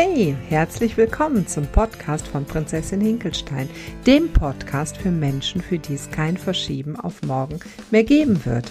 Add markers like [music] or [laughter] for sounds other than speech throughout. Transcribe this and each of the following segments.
Hey, herzlich willkommen zum Podcast von Prinzessin Hinkelstein, dem Podcast für Menschen, für die es kein Verschieben auf morgen mehr geben wird.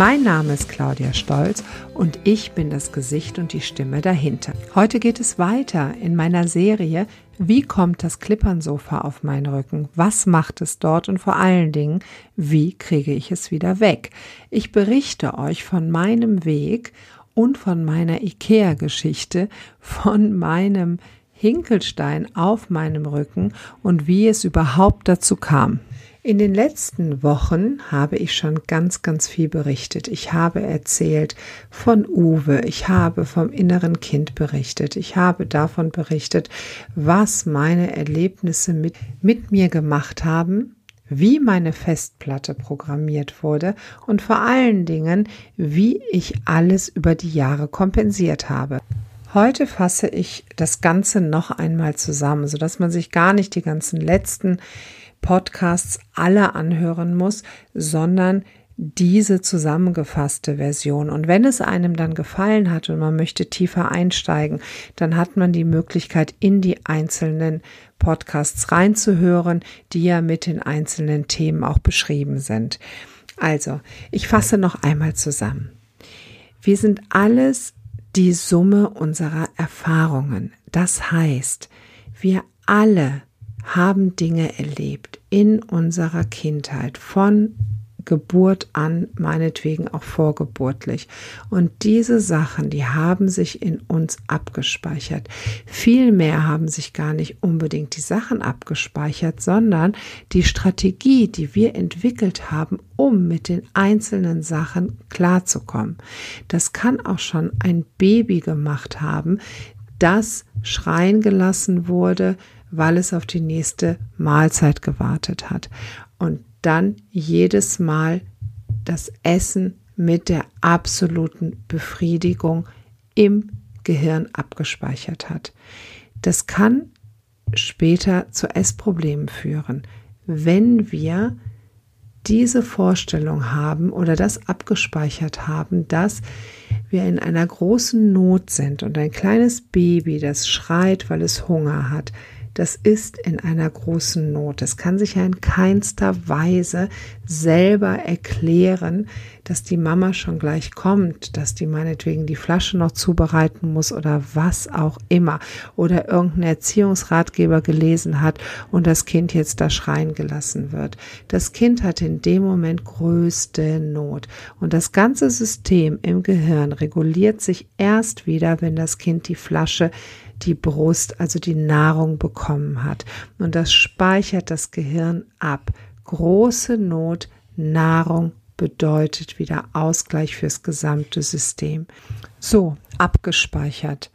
Mein Name ist Claudia Stolz und ich bin das Gesicht und die Stimme dahinter. Heute geht es weiter in meiner Serie Wie kommt das Klippernsofa auf meinen Rücken? Was macht es dort und vor allen Dingen, wie kriege ich es wieder weg? Ich berichte euch von meinem Weg und von meiner IKEA-Geschichte, von meinem Hinkelstein auf meinem Rücken und wie es überhaupt dazu kam. In den letzten Wochen habe ich schon ganz, ganz viel berichtet. Ich habe erzählt von Uwe, ich habe vom inneren Kind berichtet, ich habe davon berichtet, was meine Erlebnisse mit, mit mir gemacht haben, wie meine Festplatte programmiert wurde und vor allen Dingen, wie ich alles über die Jahre kompensiert habe. Heute fasse ich das Ganze noch einmal zusammen, sodass man sich gar nicht die ganzen letzten Podcasts alle anhören muss, sondern diese zusammengefasste Version. Und wenn es einem dann gefallen hat und man möchte tiefer einsteigen, dann hat man die Möglichkeit, in die einzelnen Podcasts reinzuhören, die ja mit den einzelnen Themen auch beschrieben sind. Also, ich fasse noch einmal zusammen. Wir sind alles die Summe unserer Erfahrungen. Das heißt, wir alle haben Dinge erlebt in unserer Kindheit von Geburt an, meinetwegen auch vorgeburtlich. Und diese Sachen, die haben sich in uns abgespeichert. Vielmehr haben sich gar nicht unbedingt die Sachen abgespeichert, sondern die Strategie, die wir entwickelt haben, um mit den einzelnen Sachen klarzukommen. Das kann auch schon ein Baby gemacht haben, das schreien gelassen wurde, weil es auf die nächste Mahlzeit gewartet hat. Und dann jedes Mal das Essen mit der absoluten Befriedigung im Gehirn abgespeichert hat. Das kann später zu Essproblemen führen, wenn wir diese Vorstellung haben oder das abgespeichert haben, dass wir in einer großen Not sind und ein kleines Baby, das schreit, weil es Hunger hat, das ist in einer großen Not. Es kann sich ja in keinster Weise selber erklären, dass die Mama schon gleich kommt, dass die meinetwegen die Flasche noch zubereiten muss oder was auch immer oder irgendein Erziehungsratgeber gelesen hat und das Kind jetzt da schreien gelassen wird. Das Kind hat in dem Moment größte Not und das ganze System im Gehirn reguliert sich erst wieder, wenn das Kind die Flasche die Brust, also die Nahrung bekommen hat. Und das speichert das Gehirn ab. Große Not, Nahrung bedeutet wieder Ausgleich fürs gesamte System. So, abgespeichert.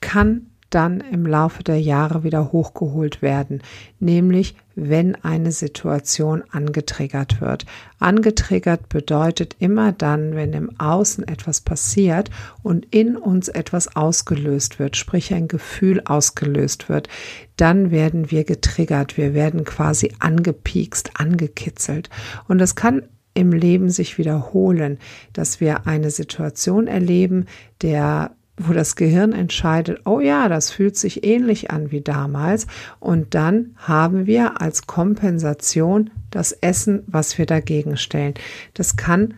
Kann dann im Laufe der Jahre wieder hochgeholt werden, nämlich wenn eine Situation angetriggert wird. Angetriggert bedeutet immer dann, wenn im Außen etwas passiert und in uns etwas ausgelöst wird, sprich ein Gefühl ausgelöst wird, dann werden wir getriggert, wir werden quasi angepiekst, angekitzelt. Und das kann im Leben sich wiederholen, dass wir eine Situation erleben, der wo das Gehirn entscheidet, oh ja, das fühlt sich ähnlich an wie damals. Und dann haben wir als Kompensation das Essen, was wir dagegen stellen. Das kann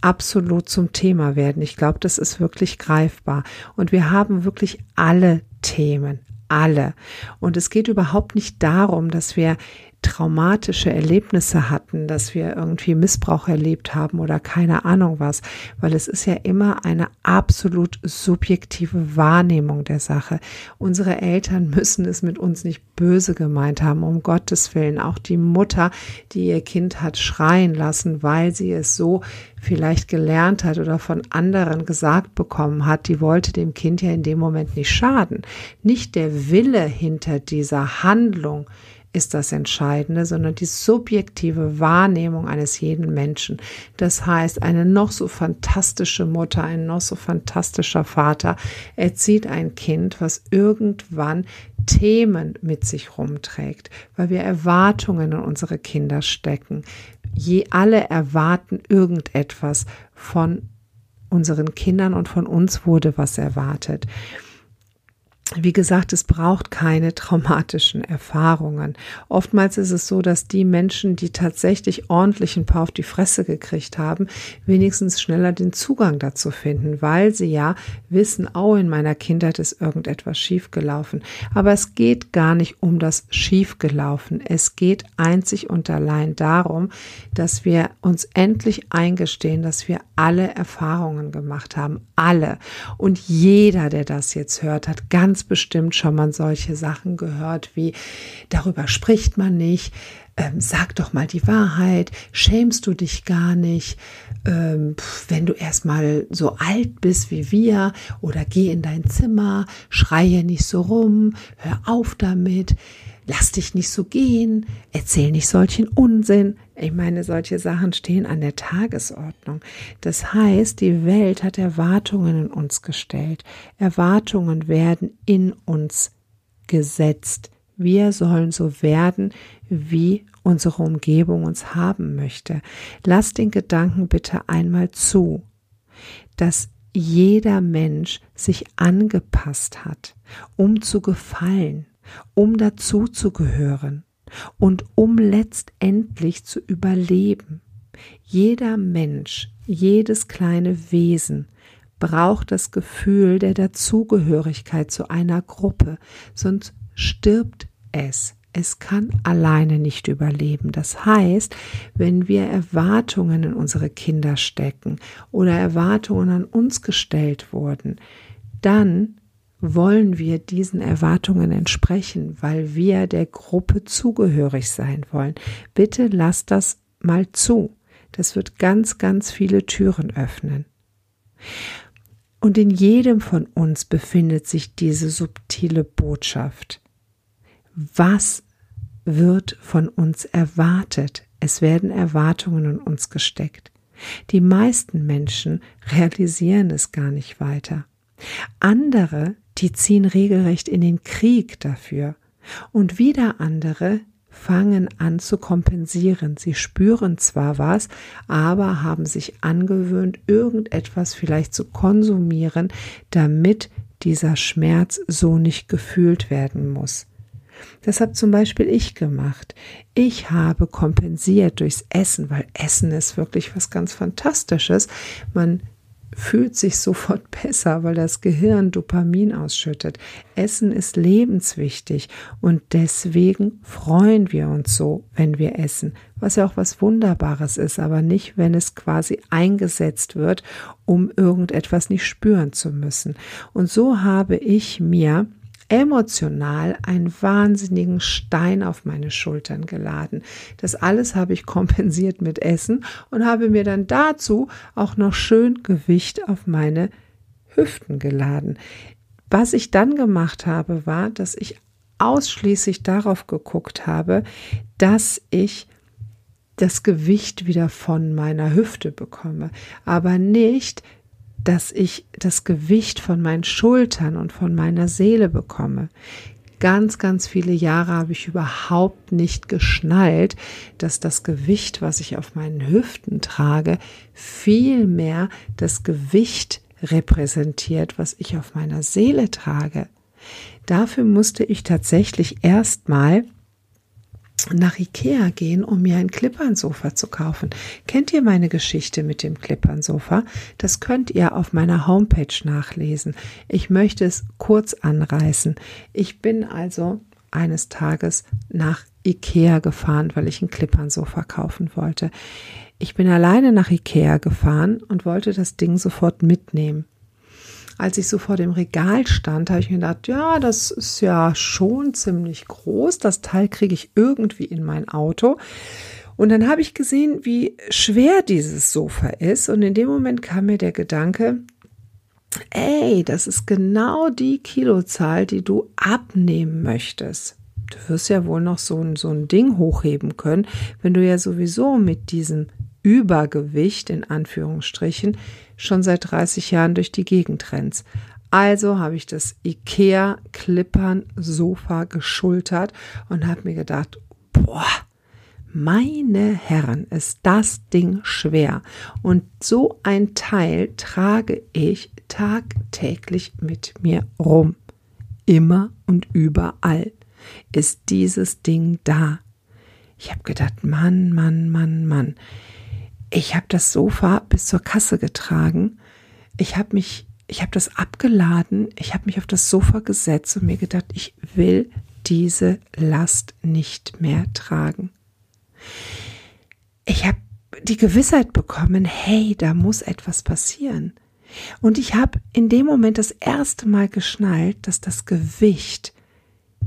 absolut zum Thema werden. Ich glaube, das ist wirklich greifbar. Und wir haben wirklich alle Themen, alle. Und es geht überhaupt nicht darum, dass wir traumatische Erlebnisse hatten, dass wir irgendwie Missbrauch erlebt haben oder keine Ahnung was, weil es ist ja immer eine absolut subjektive Wahrnehmung der Sache. Unsere Eltern müssen es mit uns nicht böse gemeint haben, um Gottes Willen. Auch die Mutter, die ihr Kind hat schreien lassen, weil sie es so vielleicht gelernt hat oder von anderen gesagt bekommen hat, die wollte dem Kind ja in dem Moment nicht schaden. Nicht der Wille hinter dieser Handlung ist das Entscheidende, sondern die subjektive Wahrnehmung eines jeden Menschen. Das heißt, eine noch so fantastische Mutter, ein noch so fantastischer Vater erzieht ein Kind, was irgendwann Themen mit sich rumträgt, weil wir Erwartungen in unsere Kinder stecken. Je alle erwarten irgendetwas von unseren Kindern und von uns wurde was erwartet. Wie gesagt, es braucht keine traumatischen Erfahrungen. Oftmals ist es so, dass die Menschen, die tatsächlich ordentlich ein paar auf die Fresse gekriegt haben, wenigstens schneller den Zugang dazu finden, weil sie ja wissen, oh, in meiner Kindheit ist irgendetwas schiefgelaufen. Aber es geht gar nicht um das Schiefgelaufen. Es geht einzig und allein darum, dass wir uns endlich eingestehen, dass wir alle Erfahrungen gemacht haben. Alle. Und jeder, der das jetzt hört, hat ganz bestimmt schon mal solche Sachen gehört wie, darüber spricht man nicht, ähm, sag doch mal die Wahrheit, schämst du dich gar nicht, ähm, wenn du erstmal so alt bist wie wir oder geh in dein Zimmer, schreie nicht so rum, hör auf damit lass dich nicht so gehen, erzähl nicht solchen Unsinn. Ich meine, solche Sachen stehen an der Tagesordnung. Das heißt, die Welt hat Erwartungen in uns gestellt. Erwartungen werden in uns gesetzt. Wir sollen so werden, wie unsere Umgebung uns haben möchte. Lass den Gedanken bitte einmal zu, dass jeder Mensch sich angepasst hat, um zu gefallen um dazuzugehören und um letztendlich zu überleben. Jeder Mensch, jedes kleine Wesen braucht das Gefühl der Dazugehörigkeit zu einer Gruppe, sonst stirbt es. Es kann alleine nicht überleben. Das heißt, wenn wir Erwartungen in unsere Kinder stecken oder Erwartungen an uns gestellt wurden, dann wollen wir diesen Erwartungen entsprechen, weil wir der Gruppe zugehörig sein wollen. Bitte lasst das mal zu. Das wird ganz, ganz viele Türen öffnen. Und in jedem von uns befindet sich diese subtile Botschaft. Was wird von uns erwartet? Es werden Erwartungen in uns gesteckt. Die meisten Menschen realisieren es gar nicht weiter. Andere die ziehen regelrecht in den Krieg dafür. Und wieder andere fangen an zu kompensieren. Sie spüren zwar was, aber haben sich angewöhnt, irgendetwas vielleicht zu konsumieren, damit dieser Schmerz so nicht gefühlt werden muss. Das habe zum Beispiel ich gemacht. Ich habe kompensiert durchs Essen, weil Essen ist wirklich was ganz Fantastisches. Man fühlt sich sofort besser, weil das Gehirn Dopamin ausschüttet. Essen ist lebenswichtig und deswegen freuen wir uns so, wenn wir essen, was ja auch was Wunderbares ist, aber nicht, wenn es quasi eingesetzt wird, um irgendetwas nicht spüren zu müssen. Und so habe ich mir emotional einen wahnsinnigen Stein auf meine Schultern geladen. Das alles habe ich kompensiert mit Essen und habe mir dann dazu auch noch schön Gewicht auf meine Hüften geladen. Was ich dann gemacht habe, war, dass ich ausschließlich darauf geguckt habe, dass ich das Gewicht wieder von meiner Hüfte bekomme, aber nicht dass ich das Gewicht von meinen Schultern und von meiner Seele bekomme. Ganz, ganz viele Jahre habe ich überhaupt nicht geschnallt, dass das Gewicht, was ich auf meinen Hüften trage, viel mehr das Gewicht repräsentiert, was ich auf meiner Seele trage. Dafür musste ich tatsächlich erstmal nach Ikea gehen, um mir ein Klippernsofa zu kaufen. Kennt ihr meine Geschichte mit dem Klippernsofa? Das könnt ihr auf meiner Homepage nachlesen. Ich möchte es kurz anreißen. Ich bin also eines Tages nach Ikea gefahren, weil ich ein Klippernsofa kaufen wollte. Ich bin alleine nach Ikea gefahren und wollte das Ding sofort mitnehmen als ich so vor dem Regal stand, habe ich mir gedacht, ja, das ist ja schon ziemlich groß. Das Teil kriege ich irgendwie in mein Auto. Und dann habe ich gesehen, wie schwer dieses Sofa ist. Und in dem Moment kam mir der Gedanke, ey, das ist genau die Kilozahl, die du abnehmen möchtest. du wirst ja wohl noch so ein, so ein Ding hochheben können, wenn du ja sowieso mit diesem Übergewicht in Anführungsstrichen schon seit 30 Jahren durch die Gegend rennst. Also habe ich das IKEA Klippern Sofa geschultert und habe mir gedacht, boah, meine Herren, ist das Ding schwer. Und so ein Teil trage ich tagtäglich mit mir rum. Immer und überall ist dieses Ding da. Ich habe gedacht, Mann, Mann, Mann, Mann. Ich habe das Sofa bis zur Kasse getragen. Ich habe mich, ich habe das abgeladen. Ich habe mich auf das Sofa gesetzt und mir gedacht, ich will diese Last nicht mehr tragen. Ich habe die Gewissheit bekommen, hey, da muss etwas passieren. Und ich habe in dem Moment das erste Mal geschnallt, dass das Gewicht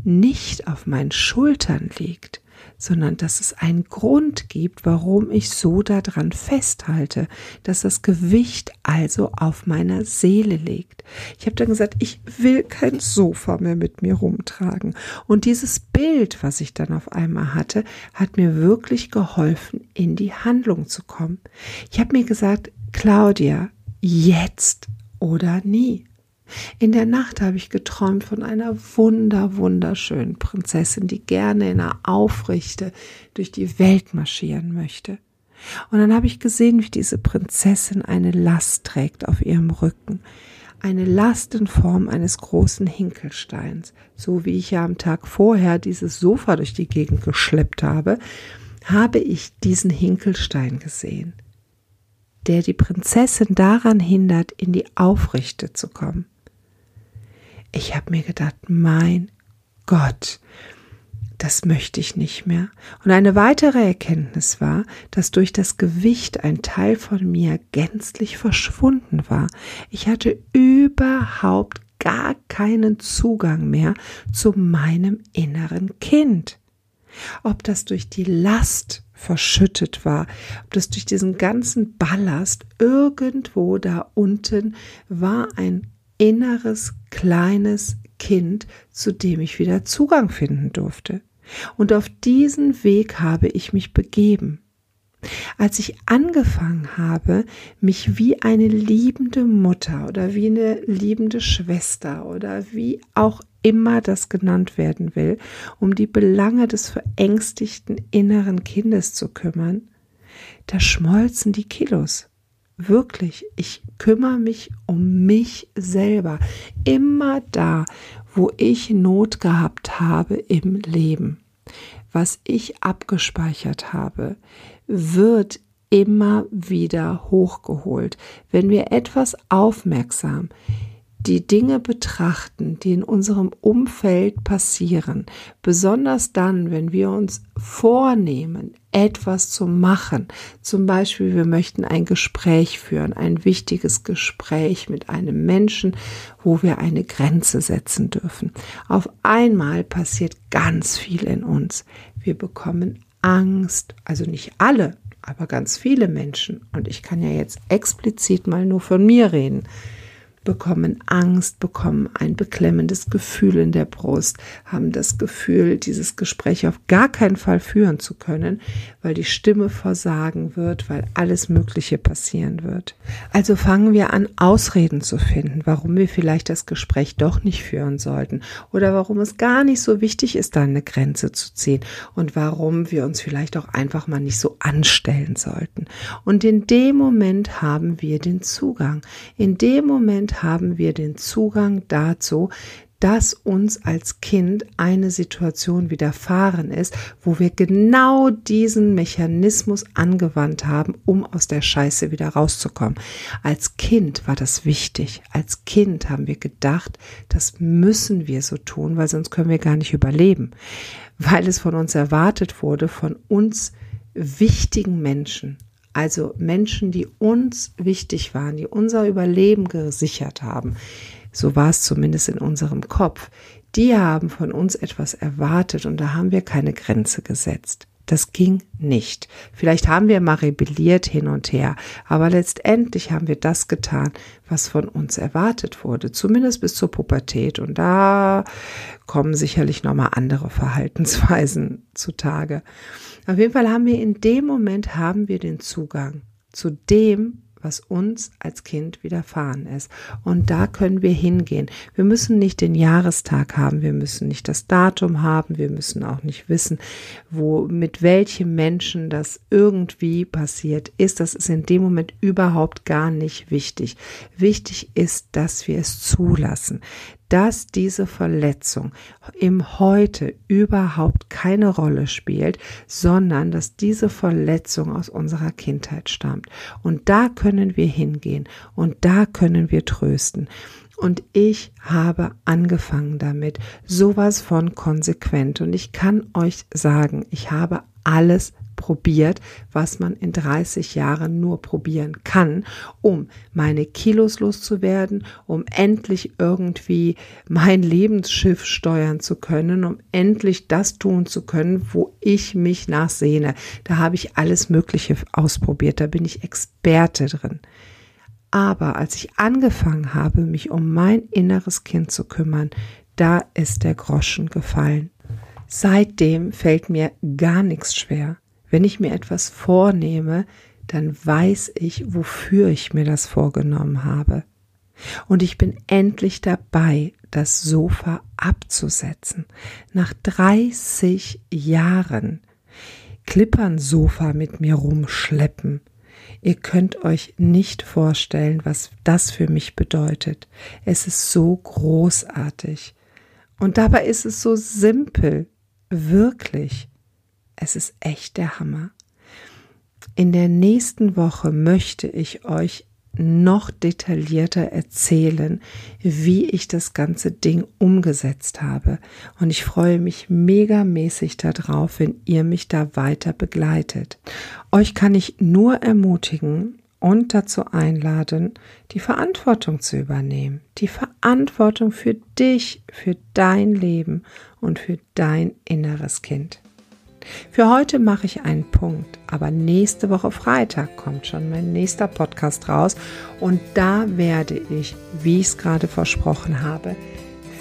nicht auf meinen Schultern liegt, sondern dass es einen Grund gibt, warum ich so daran festhalte, dass das Gewicht also auf meiner Seele liegt. Ich habe dann gesagt, ich will kein Sofa mehr mit mir rumtragen. Und dieses Bild, was ich dann auf einmal hatte, hat mir wirklich geholfen, in die Handlung zu kommen. Ich habe mir gesagt, Claudia, jetzt oder nie. In der Nacht habe ich geträumt von einer wunder, wunderschönen Prinzessin, die gerne in einer Aufrichte durch die Welt marschieren möchte. Und dann habe ich gesehen, wie diese Prinzessin eine Last trägt auf ihrem Rücken. Eine Last in Form eines großen Hinkelsteins. So wie ich ja am Tag vorher dieses Sofa durch die Gegend geschleppt habe, habe ich diesen Hinkelstein gesehen, der die Prinzessin daran hindert, in die Aufrichte zu kommen. Ich habe mir gedacht, mein Gott, das möchte ich nicht mehr. Und eine weitere Erkenntnis war, dass durch das Gewicht ein Teil von mir gänzlich verschwunden war. Ich hatte überhaupt gar keinen Zugang mehr zu meinem inneren Kind. Ob das durch die Last verschüttet war, ob das durch diesen ganzen Ballast irgendwo da unten war ein inneres kleines Kind, zu dem ich wieder Zugang finden durfte. Und auf diesen Weg habe ich mich begeben. Als ich angefangen habe, mich wie eine liebende Mutter oder wie eine liebende Schwester oder wie auch immer das genannt werden will, um die Belange des verängstigten inneren Kindes zu kümmern, da schmolzen die Kilos. Wirklich, ich kümmere mich um mich selber. Immer da, wo ich Not gehabt habe im Leben, was ich abgespeichert habe, wird immer wieder hochgeholt. Wenn wir etwas aufmerksam die Dinge betrachten, die in unserem Umfeld passieren, besonders dann, wenn wir uns vornehmen, etwas zu machen, zum Beispiel wir möchten ein Gespräch führen, ein wichtiges Gespräch mit einem Menschen, wo wir eine Grenze setzen dürfen. Auf einmal passiert ganz viel in uns. Wir bekommen Angst, also nicht alle, aber ganz viele Menschen. Und ich kann ja jetzt explizit mal nur von mir reden bekommen Angst, bekommen ein beklemmendes Gefühl in der Brust, haben das Gefühl, dieses Gespräch auf gar keinen Fall führen zu können, weil die Stimme versagen wird, weil alles Mögliche passieren wird. Also fangen wir an, Ausreden zu finden, warum wir vielleicht das Gespräch doch nicht führen sollten oder warum es gar nicht so wichtig ist, da eine Grenze zu ziehen und warum wir uns vielleicht auch einfach mal nicht so anstellen sollten. Und in dem Moment haben wir den Zugang. In dem Moment haben wir den Zugang dazu, dass uns als Kind eine Situation widerfahren ist, wo wir genau diesen Mechanismus angewandt haben, um aus der Scheiße wieder rauszukommen. Als Kind war das wichtig. Als Kind haben wir gedacht, das müssen wir so tun, weil sonst können wir gar nicht überleben. Weil es von uns erwartet wurde, von uns wichtigen Menschen, also Menschen, die uns wichtig waren, die unser Überleben gesichert haben, so war es zumindest in unserem Kopf, die haben von uns etwas erwartet und da haben wir keine Grenze gesetzt. Das ging nicht. Vielleicht haben wir mal rebelliert hin und her, aber letztendlich haben wir das getan, was von uns erwartet wurde, zumindest bis zur Pubertät. Und da kommen sicherlich nochmal andere Verhaltensweisen [laughs] zutage. Auf jeden Fall haben wir in dem Moment haben wir den Zugang zu dem, was uns als Kind widerfahren ist. Und da können wir hingehen. Wir müssen nicht den Jahrestag haben, wir müssen nicht das Datum haben, wir müssen auch nicht wissen, wo, mit welchem Menschen das irgendwie passiert ist. Das ist in dem Moment überhaupt gar nicht wichtig. Wichtig ist, dass wir es zulassen, dass diese Verletzung im Heute überhaupt keine Rolle spielt, sondern dass diese Verletzung aus unserer Kindheit stammt. Und da können wir hingehen und da können wir trösten. Und ich habe angefangen damit, sowas von konsequent. Und ich kann euch sagen, ich habe alles probiert, was man in 30 Jahren nur probieren kann, um meine Kilos loszuwerden, um endlich irgendwie mein Lebensschiff steuern zu können, um endlich das tun zu können, wo ich mich nachsehne. Da habe ich alles Mögliche ausprobiert, da bin ich Experte drin. Aber als ich angefangen habe, mich um mein inneres Kind zu kümmern, da ist der Groschen gefallen. Seitdem fällt mir gar nichts schwer. Wenn ich mir etwas vornehme, dann weiß ich, wofür ich mir das vorgenommen habe. Und ich bin endlich dabei, das Sofa abzusetzen. Nach 30 Jahren Klippernsofa mit mir rumschleppen. Ihr könnt euch nicht vorstellen, was das für mich bedeutet. Es ist so großartig. Und dabei ist es so simpel. Wirklich. Es ist echt der Hammer. In der nächsten Woche möchte ich euch noch detaillierter erzählen, wie ich das ganze Ding umgesetzt habe. Und ich freue mich megamäßig darauf, wenn ihr mich da weiter begleitet. Euch kann ich nur ermutigen und dazu einladen, die Verantwortung zu übernehmen. Die Verantwortung für dich, für dein Leben und für dein inneres Kind. Für heute mache ich einen Punkt, aber nächste Woche Freitag kommt schon mein nächster Podcast raus und da werde ich, wie ich es gerade versprochen habe,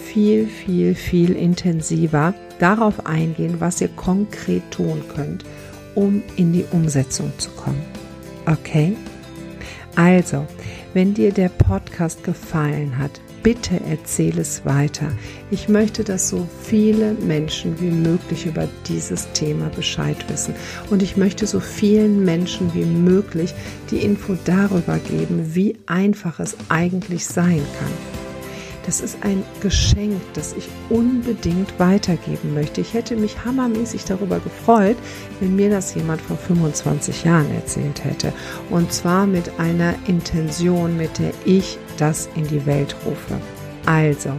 viel, viel, viel intensiver darauf eingehen, was ihr konkret tun könnt, um in die Umsetzung zu kommen. Okay? Also, wenn dir der Podcast gefallen hat, bitte erzähle es weiter. Ich möchte, dass so viele Menschen wie möglich über dieses Thema Bescheid wissen. Und ich möchte so vielen Menschen wie möglich die Info darüber geben, wie einfach es eigentlich sein kann. Das ist ein Geschenk, das ich unbedingt weitergeben möchte. Ich hätte mich hammermäßig darüber gefreut, wenn mir das jemand vor 25 Jahren erzählt hätte. Und zwar mit einer Intention, mit der ich das in die Welt rufe. Also,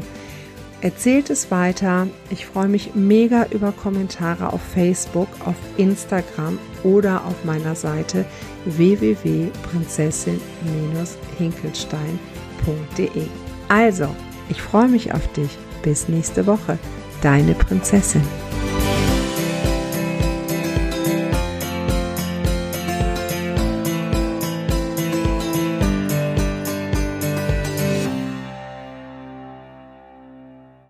erzählt es weiter. Ich freue mich mega über Kommentare auf Facebook, auf Instagram oder auf meiner Seite www.prinzessin-hinkelstein.de. Also, ich freue mich auf dich. Bis nächste Woche. Deine Prinzessin.